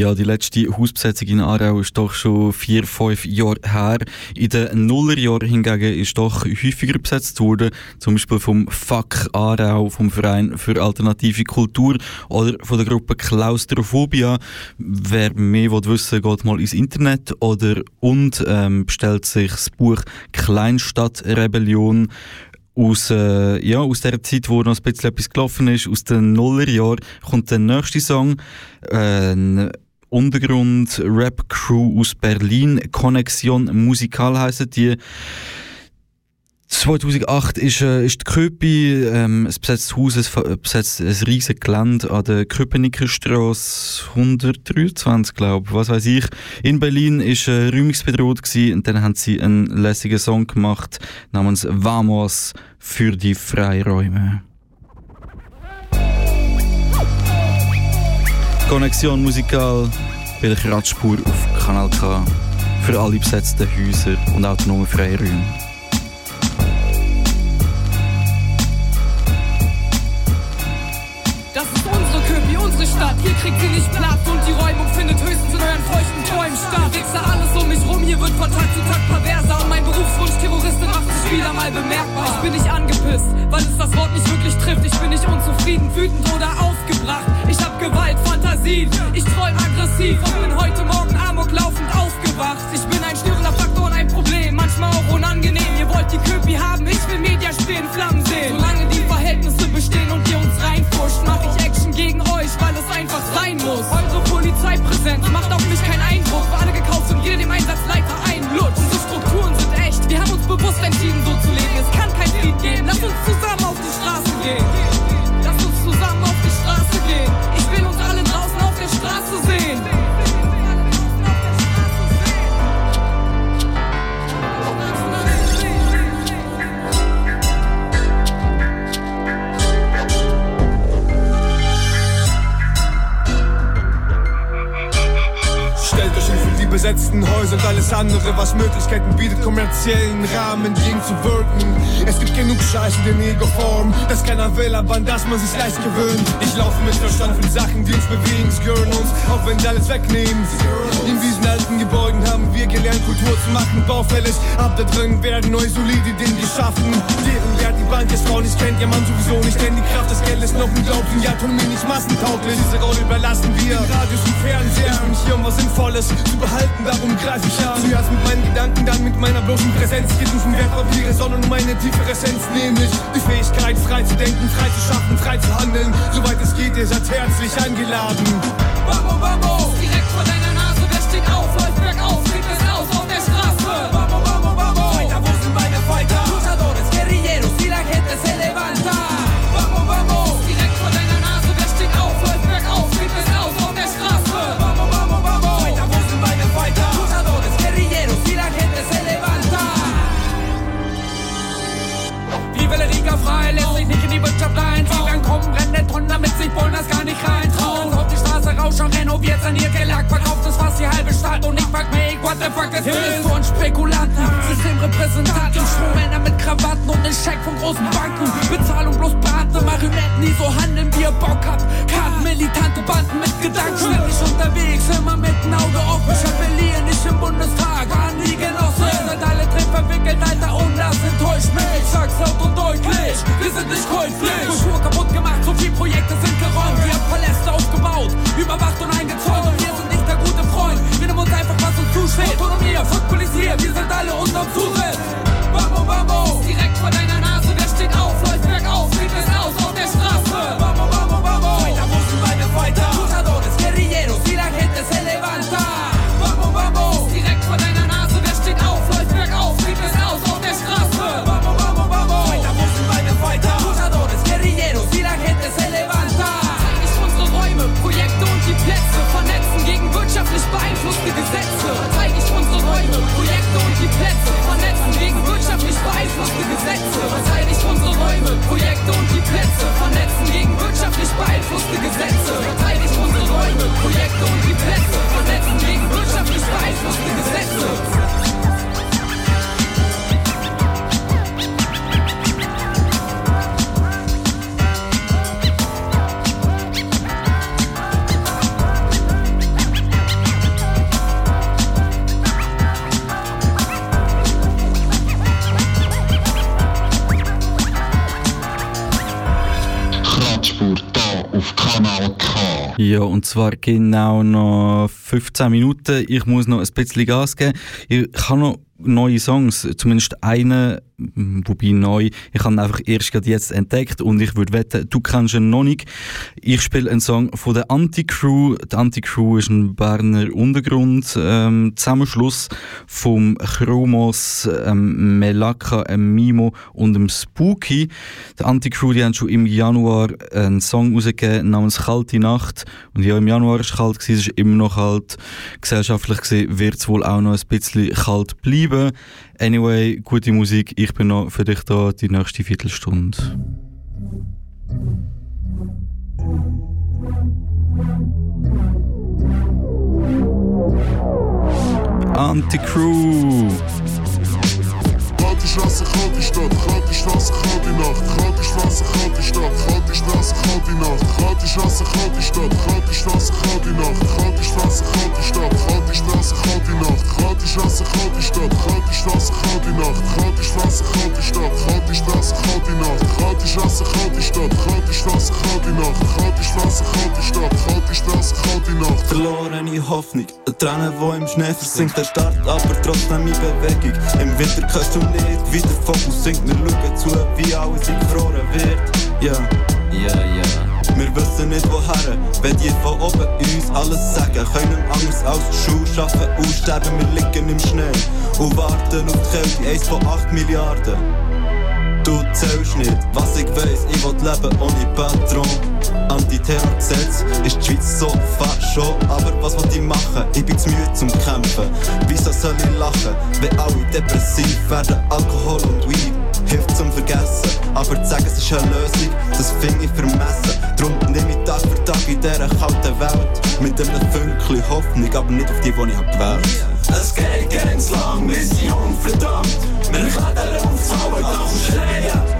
Ja, die letzte Hausbesetzung in Aarau ist doch schon vier, fünf Jahre her. In den Nullerjahren hingegen ist doch häufiger besetzt worden, zum Beispiel vom FAK Aarau, vom Verein für alternative Kultur oder von der Gruppe Klaustrophobia. Wer mehr will wissen geht mal ins Internet oder und ähm, bestellt sich das Buch Kleinstadtrebellion aus, äh, ja, aus der Zeit, wo noch ein bisschen etwas gelaufen ist, aus den Nullerjahren, kommt der nächste Song, äh, Untergrund-Rap-Crew aus Berlin. Connexion Musikal heissen die. 2008 ist, äh, ist die Köpi, ähm, es besetzt Haus, es besetzt ein riesiges Gelände an der Köpenickerstraße 123, glaube was weiß ich. In Berlin ist äh, räumungsbedroht gewesen und dann haben sie einen lässigen Song gemacht namens Vamos für die Freiräume. Konnexion musikal bei der Kratzspur auf Kanal K für alle besetzten Häuser und autonome Freiräume. Unsere Stadt. Hier kriegt sie nicht Platz und die Räumung findet höchstens in euren feuchten Träumen statt. Wichser alles um mich rum, hier wird von Tag zu Tag perverser und mein Berufswunsch Terroristin macht sich wieder mal bemerkbar. Ich bin nicht angepisst, weil es das Wort nicht wirklich trifft. Ich bin nicht unzufrieden, wütend oder aufgebracht. Ich hab Gewalt, Fantasien, ich träum aggressiv und bin heute Morgen amok laufend aufgewacht. Ich bin ein störender Faktor und ein Problem, manchmal auch unangenehm. Ihr wollt die Köpi haben, ich will Media stehen, Flammen sehen. Solange die Verhältnisse bestehen und ihr uns reinfuscht, mach ich Action gegen euch, weil es einfach sein muss. Eure Polizeipräsenz macht auf mich keinen Eindruck. Für alle gekauft und jeder dem Einsatzleiter einlutscht. Unsere Strukturen sind echt, wir haben uns bewusst entschieden, so zu leben. Es kann kein Frieden geben, lass uns zusammen auf die Straße gehen. Lass uns zusammen auf die Straße gehen. Ich will uns alle draußen auf der Straße sehen. Besetzten Häuser und alles andere, was Möglichkeiten bietet, kommerziellen Rahmen wirken. Es gibt genug Scheiß in der Negerform, das keiner will, aber an das man sich leicht gewöhnt. Ich laufe mit Verstand von Sachen, die uns bewegen, sie gehören uns, auch wenn sie alles wegnehmen. In diesen alten Gebäuden haben wir gelernt, Kultur zu machen, baufällig. Ab da drin werden neue solide Dinge geschaffen. Deren Wert die Bank des Frau nicht kennt, ja man sowieso nicht, denn die Kraft des Geldes noch unglaublich, die Autonomie nicht massentauglich. Diese Rolle überlassen wir Radios und Fernseher und hier um was Sinnvolles zu behalten, darum greife ich an. Zuerst mit meinen Gedanken, dann mit meiner bloßen Präsenz. Nicht um Wertpapiere, sondern um eine tiefere Essenz, nämlich die Fähigkeit, frei zu denken, frei zu schaffen, frei zu handeln. Soweit es geht, ihr seid herzlich eingeladen. Vamos, vamos, direkt vor deiner Nase, Ja, und zwar genau noch 15 Minuten. Ich muss noch ein bisschen Gas geben. Ich habe noch neue Songs, zumindest einen, wobei neu, ich habe ihn einfach erst gerade jetzt entdeckt und ich würde wetten, du kennst ihn noch nicht. Ich spiele einen Song von der Anti-Crew. Die Anti-Crew ist ein Berner Untergrund ähm, Zusammenschluss vom Chromos, ähm, Melaka, ähm, Mimo und dem Spooky. Die Anti-Crew, die haben schon im Januar einen Song rausgegeben namens Kalte Nacht und ja, im Januar war es kalt, es ist immer noch kalt wird. Gesellschaftlich gesehen wird es wohl auch noch ein bisschen kalt bleiben. Anyway, gute Musik. Ich bin noch für dich da die nächste Viertelstunde. Anti-Crew! Straße, kalte Stadt, kalte Straße, kalte Nacht, kalte Straße, kalte Stadt, kalte Straße, kalte Nacht, kalte Straße, kalte Stadt, kalte Straße, kalte Nacht, kalte Straße, kalte Stadt, kalte Straße, kalte Nacht, kalte Straße, kalte Stadt, kalte Straße, kalte Nacht, kalte Straße, kalte Stadt, kalte Straße, kalte Nacht, kalte Straße, kalte Stadt, kalte Straße, kalte Nacht, kalte Straße, kalte Stadt, kalte Straße, kalte Nacht. Verlorene Hoffnung, eine Träne, wo im Schnee versinkt, der Start, aber trotzdem in Bewegung. Im Winter kannst du nicht wie der Fokus sinkt, wir schauen zu, wie alles eingefroren wird. Ja, ja, ja. Wir wissen nicht woher, wenn die von oben uns alles sagen. Können anders als Schuhe schaffen, aussterben, wir liegen im Schnee und warten auf die Kälte, eins von 8 Milliarden. Du zählst nicht, was ich weiss, ich will leben ohne Patron. Antiterrorgesetz ist die Schweiz so fast schon, aber was will ich machen? Ich bin zu müde zum Kämpfen. Wieso soll ich lachen, wenn alle depressiv werden? Alkohol und Weed hilft zum Vergessen, aber zu sagen, es ist eine Lösung, das finde ich vermessen. Drum nehme ich Tag für Tag in dieser kalten Welt mit einem Fünkchen Hoffnung, aber nicht auf die, die ich hab gewählt. Es geht ganz lang, Mission verdammt. Wir klettern hohe Dach und schreien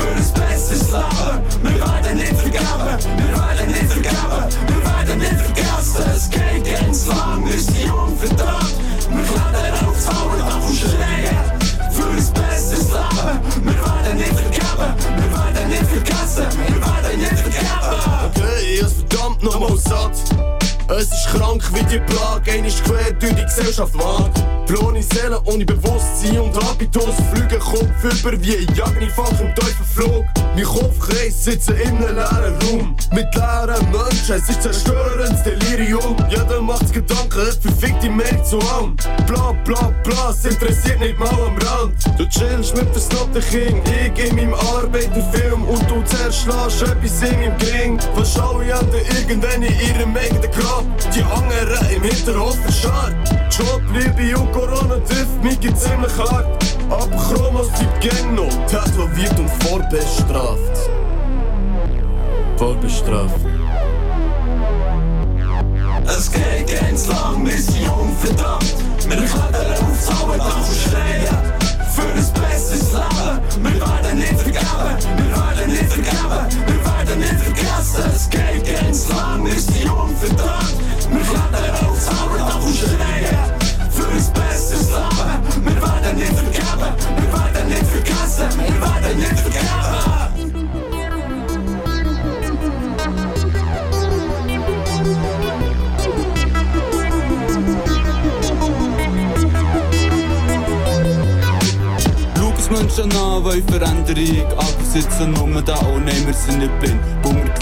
für ein besseres Leben. Wir werden nicht vergeben, wir werden nicht vergeben, wir werden nicht vergessen. Es geht ganz lang, Mission verdammt. Wir klettern aufs hohe Dach und schreien für ein besseres Leben. Wir werden nicht vergeben, wir werden nicht vergessen, wir werden nicht vergeben. Okay, ich hab's verdammt nochmal satt. Es ist krank wie die Plage, eine ist quer durch die Gesellschaft wagt. Verlorene Seelen ohne Bewusstsein und Habitus fliegen Kopf über wie ein Jagdfach im Teufelflug. Mein Kopfkreis sitzt in einem leeren Raum. Mit leeren Menschen, es ist zerstörendes Delirium. Jeder macht Gedanken, es verfickt die Merk zu an. Bla bla bla, es interessiert nicht mal am Rand. Du chillst mit versnobten King, ich in meinem Arbeiterfilm und du zerschlägst etwas in meinem Gring. Was schau ich an irgendwann in ihrem eigenen Grab? Die anderen im Hinterhof verscharrt. Job, Liebe und Corona trifft mich ziemlich hart. Aber Chromos bleibt noch tätowiert und vorbestraft. Vorbestraft. Es geht ganz lang, Mission verdammt. Wir klettern aufs hohe Dach und schreien für ein besseres Leben. Wir werden nicht vergeben, wir werden nicht vergeben, wir werden nicht vergessen. Veränderung, aber sitzen nur da und nein, wir sind nicht blind.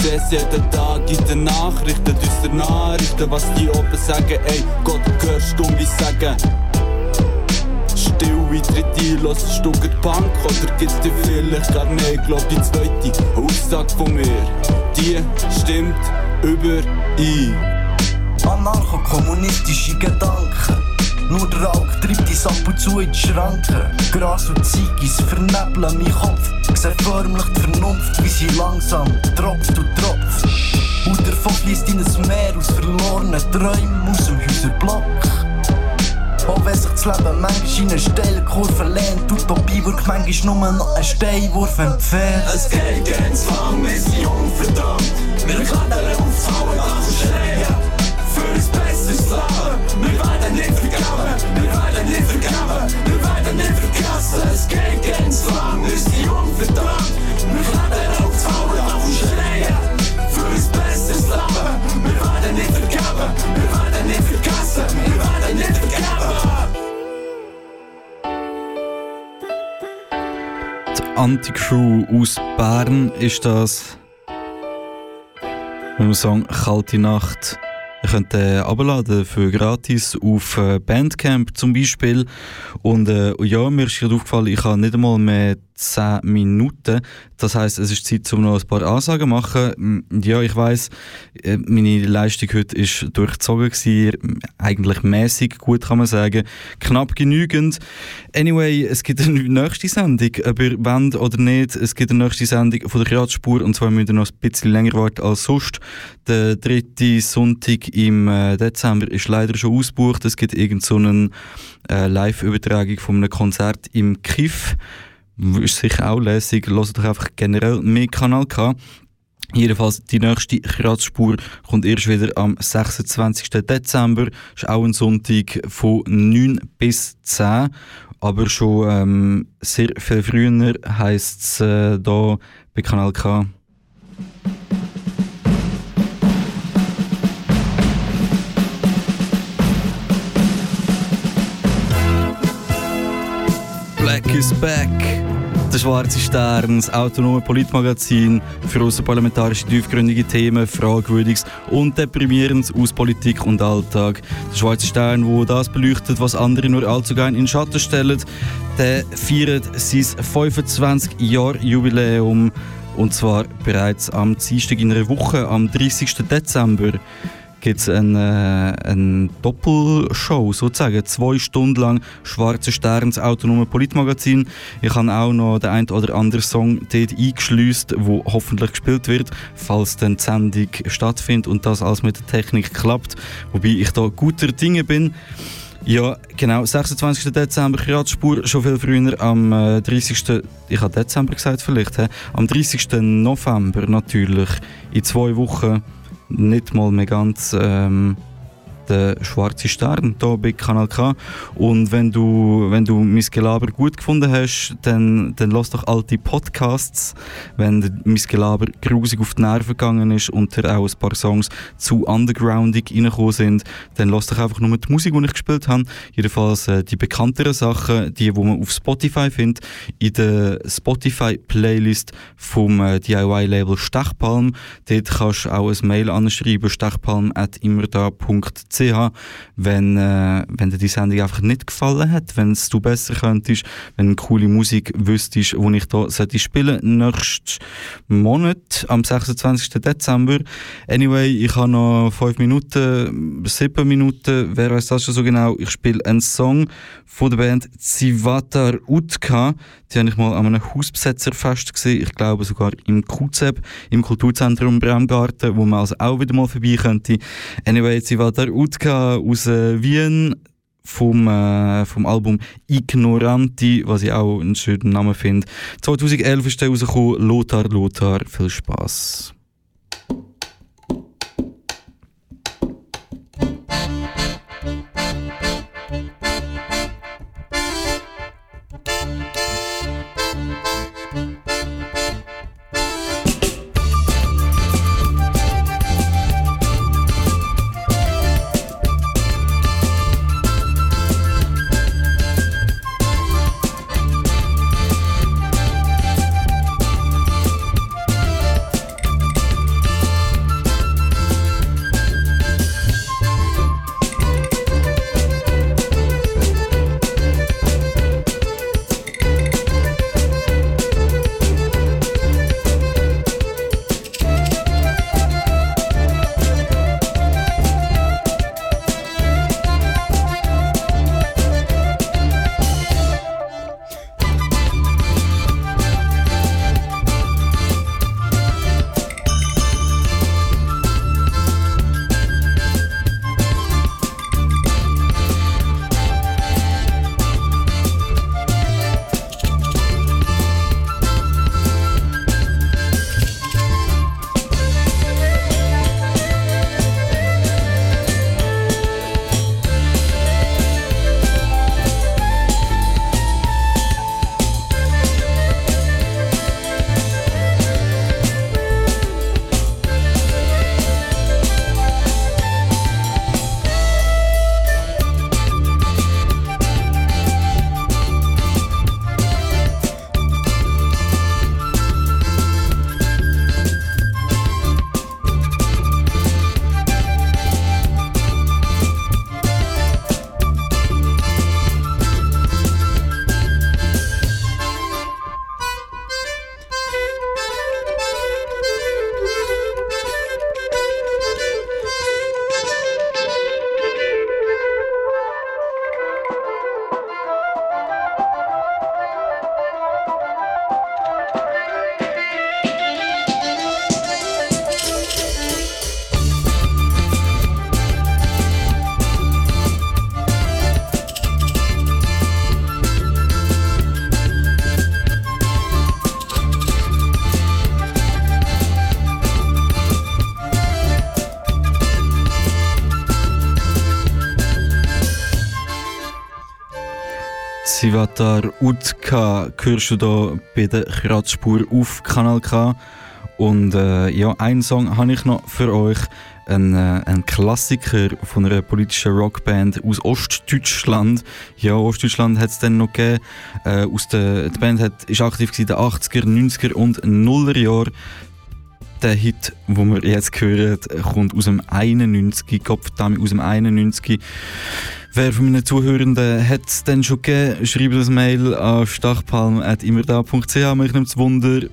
Wir sehen jeden Tag in den Nachrichten, düster Nachrichten, was die oben sagen, ey, Gott, hörst du mich sagen? Still wie hörst du die Punk oder gibt's dir vielleicht gar nicht? Glaub die zweite Aussage von mir, die stimmt überein. Anarcho-kommunistische Gedanken. Nur der Rauch treibt uns ab und zu in die Schranken. Gras und Ziggis vernebeln meinen Kopf. Ich seh förmlich die Vernunft, wie sie langsam tropft und tropft. Und davon fließt in ein Meer aus verlorenen Träumen aus dem Häuserblock. Auch wenn sich das Leben manchmal in eine steile Kurve lehnt, Utopie wirkt manchmal nur noch ein Steinwurf entfernt. Es geht ganz lang, verdammt. Wir klettern aufs hohe Dach und schreien Es ganz lang, Mission verdammt. Wir klettern aufs hohe Dach und schreien für ein besseres Leben. Wir werden nicht vergeben, wir werden nicht vergessen, wir werden nicht vergeben. Die Anti-Crew aus Bern ist das. Mit dem Song Kalte Nacht. Ihr könnt den abladen für gratis auf äh, Bandcamp zum Beispiel. Und äh, ja, mir ist gerade aufgefallen, ich habe nicht einmal mehr 10 Minuten. Das heißt, es ist Zeit, um noch ein paar Ansagen zu machen. Ja, ich weiß, meine Leistung heute ist durchzogen gewesen, eigentlich mäßig, gut kann man sagen, knapp genügend. Anyway, es gibt eine nächste Sendung, ob ihr wollt oder nicht. Es gibt eine nächste Sendung von der Kreatspur und zwar müsst ihr noch ein bisschen länger warten als sonst. Der dritte Sonntag im äh, Dezember ist leider schon ausgebucht. Es gibt irgendeine so äh, Live-Übertragung von einem Konzert im Kiff. Ist sicher auch lässig. Hört doch einfach generell mehr Kanal K. Jedenfalls, die nächste Kratzspur kommt erst wieder am 26. Dezember. Ist auch ein Sonntag von 9 bis 10. Aber schon ähm, sehr viel früher heisst es äh, hier bei Kanal K. Black is back. Der Schwarze Stern, das autonome Politmagazin für außerparlamentarische tiefgründige Themen, Fragwürdiges und Deprimierendes aus Politik und Alltag. Der Schwarze Stern, wo das beleuchtet, was andere nur allzu gern in Schatten stellen, der feiert sein 25 Jahr Jubiläum und zwar bereits am Dienstag in einer Woche, am 30. Dezember gibt es eine, äh, eine Doppelshow, sozusagen. Zwei Stunden lang Schwarze Stern, das autonome Politmagazin. Ich habe auch noch den ein oder anderen Song dort eingeschleust, wo hoffentlich gespielt wird, falls dann die Sendung stattfindet und das alles mit der Technik klappt. Wobei ich da guter Dinge bin. Ja, genau. 26. Dezember, Kratzspur, schon viel früher. Am äh, 30. Ich habe Dezember gesagt, vielleicht. He? Am 30. November natürlich. In zwei Wochen nicht mal mehr ganz ähm, der schwarze Stern hier bei Kanal K. Und wenn du, wenn du mein Gelaber gut gefunden hast, dann, dann lass doch alte Podcasts. Wenn mein Gelaber grusig auf die Nerven gegangen ist und da auch ein paar Songs zu undergroundig reingekommen sind, dann lass doch einfach nur die Musik, die ich gespielt habe. Jedenfalls äh, die bekannteren Sachen, die, die man auf Spotify findet, in der Spotify-Playlist vom äh, DIY-Label Stechpalm. Dort kannst du auch ein Mail anschreiben, stechpalm.immerda.ch wenn, äh, wenn dir die Sendung einfach nicht gefallen hat, wenn es du besser könntest, wenn coole Musik wüsstest, die ich hier sollte spielen nächsten Monat, am 26. Dezember. Anyway, ich habe noch 5 Minuten, 7 Minuten, wer weiß das schon so genau. Ich spiele einen Song von der Band Zivatar Utka. Die habe ich mal an einem Hausbesetzerfest gesehen, ich glaube sogar im QZEB, im Kulturzentrum Bremgarten, wo man also auch wieder mal vorbei könnte. Anyway, Zivatar Utka aus äh, Wien vom, äh, vom Album Ignoranti, was ich auch einen schönen Namen finde. 2011 ist der rausgekommen, Lothar Lothar. Viel Spaß. Sivatar Utka hörst du da bei der Kratzspur auf Kanal K. Und äh, ja, einen Song habe ich noch für euch. Ein, äh, ein Klassiker von einer politischen Rockband aus Ostdeutschland. Ja, Ostdeutschland hat es dann noch gegeben. Äh, aus der, die Band hat, ist aktiv in den 80er, 90er und 0er Jahren. Der Hit, den wir jetzt hören, kommt aus dem 91, Kopfdami aus dem 91. Wer von meinen Zuhörenden hat es denn schon gegeben, schreibt das Mail an stachpalm.immerda.ch, mich nimmt Wunder.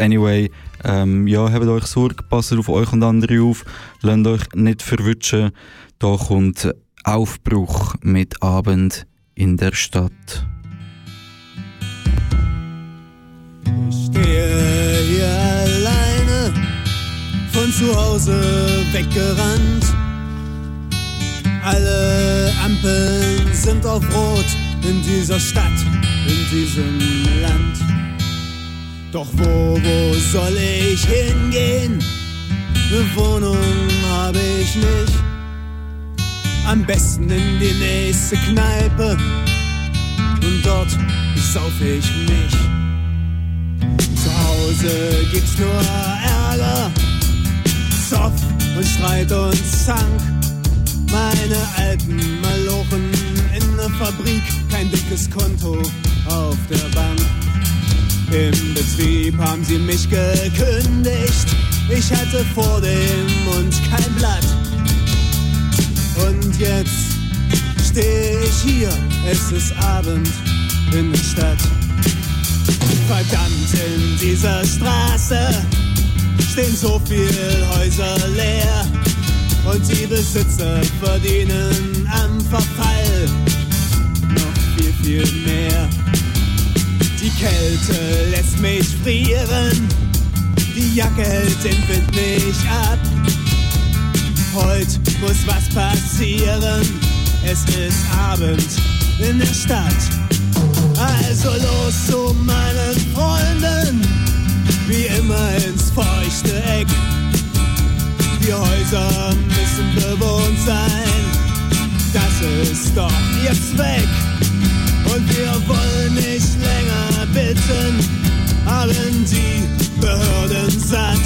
Anyway, ähm, ja, habt euch Sorge, passt auf euch und andere auf, lasst euch nicht verwutschen. Da kommt Aufbruch mit Abend in der Stadt. Ich stehe hier alleine, von zu Hause weggerannt. Alle Ampeln sind auf Rot in dieser Stadt, in diesem Land. Doch wo, wo soll ich hingehen? Eine Wohnung habe ich nicht. Am besten in die nächste Kneipe und dort sauf ich mich. Zu Hause gibt's nur Ärger, Zoff und Streit und Zank. Meine alten Malochen in der Fabrik, kein dickes Konto auf der Bank. Im Betrieb haben sie mich gekündigt, ich hatte vor dem Mund kein Blatt. Und jetzt stehe ich hier, es ist Abend in der Stadt. Verdammt, in dieser Straße stehen so viele Häuser leer. Und die Besitzer verdienen am Verfall noch viel, viel mehr. Die Kälte lässt mich frieren, die Jacke hält den Wind nicht ab. Heute muss was passieren, es ist Abend in der Stadt. Also los zu meinen Freunden, wie immer ins feuchte Eck. Die Häuser müssen bewohnt sein, das ist doch ihr Zweck. Und wir wollen nicht länger bitten, haben die Behörden satt.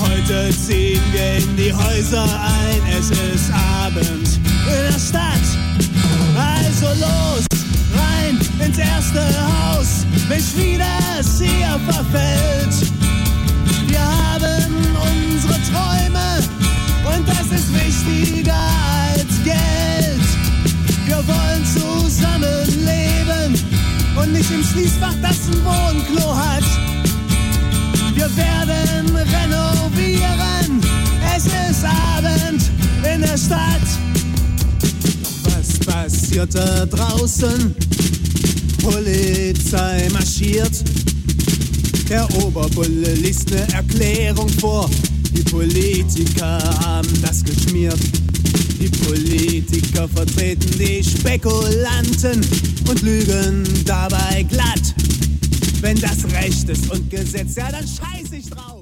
Heute ziehen wir in die Häuser ein, es ist Abend in der Stadt. Also los, rein ins erste Haus, bis wieder es hier verfällt. Wir haben unsere Träume und das ist wichtiger als Geld. Wir wollen zusammen leben und nicht im Schließfach, das ein Wohnklo hat. Wir werden renovieren, es ist Abend in der Stadt. Doch was passiert da draußen? Polizei marschiert. Der Oberbulle liest eine Erklärung vor. Die Politiker haben das geschmiert. Die Politiker vertreten die Spekulanten und lügen dabei glatt. Wenn das Recht ist und Gesetz, ja, dann scheiß ich drauf.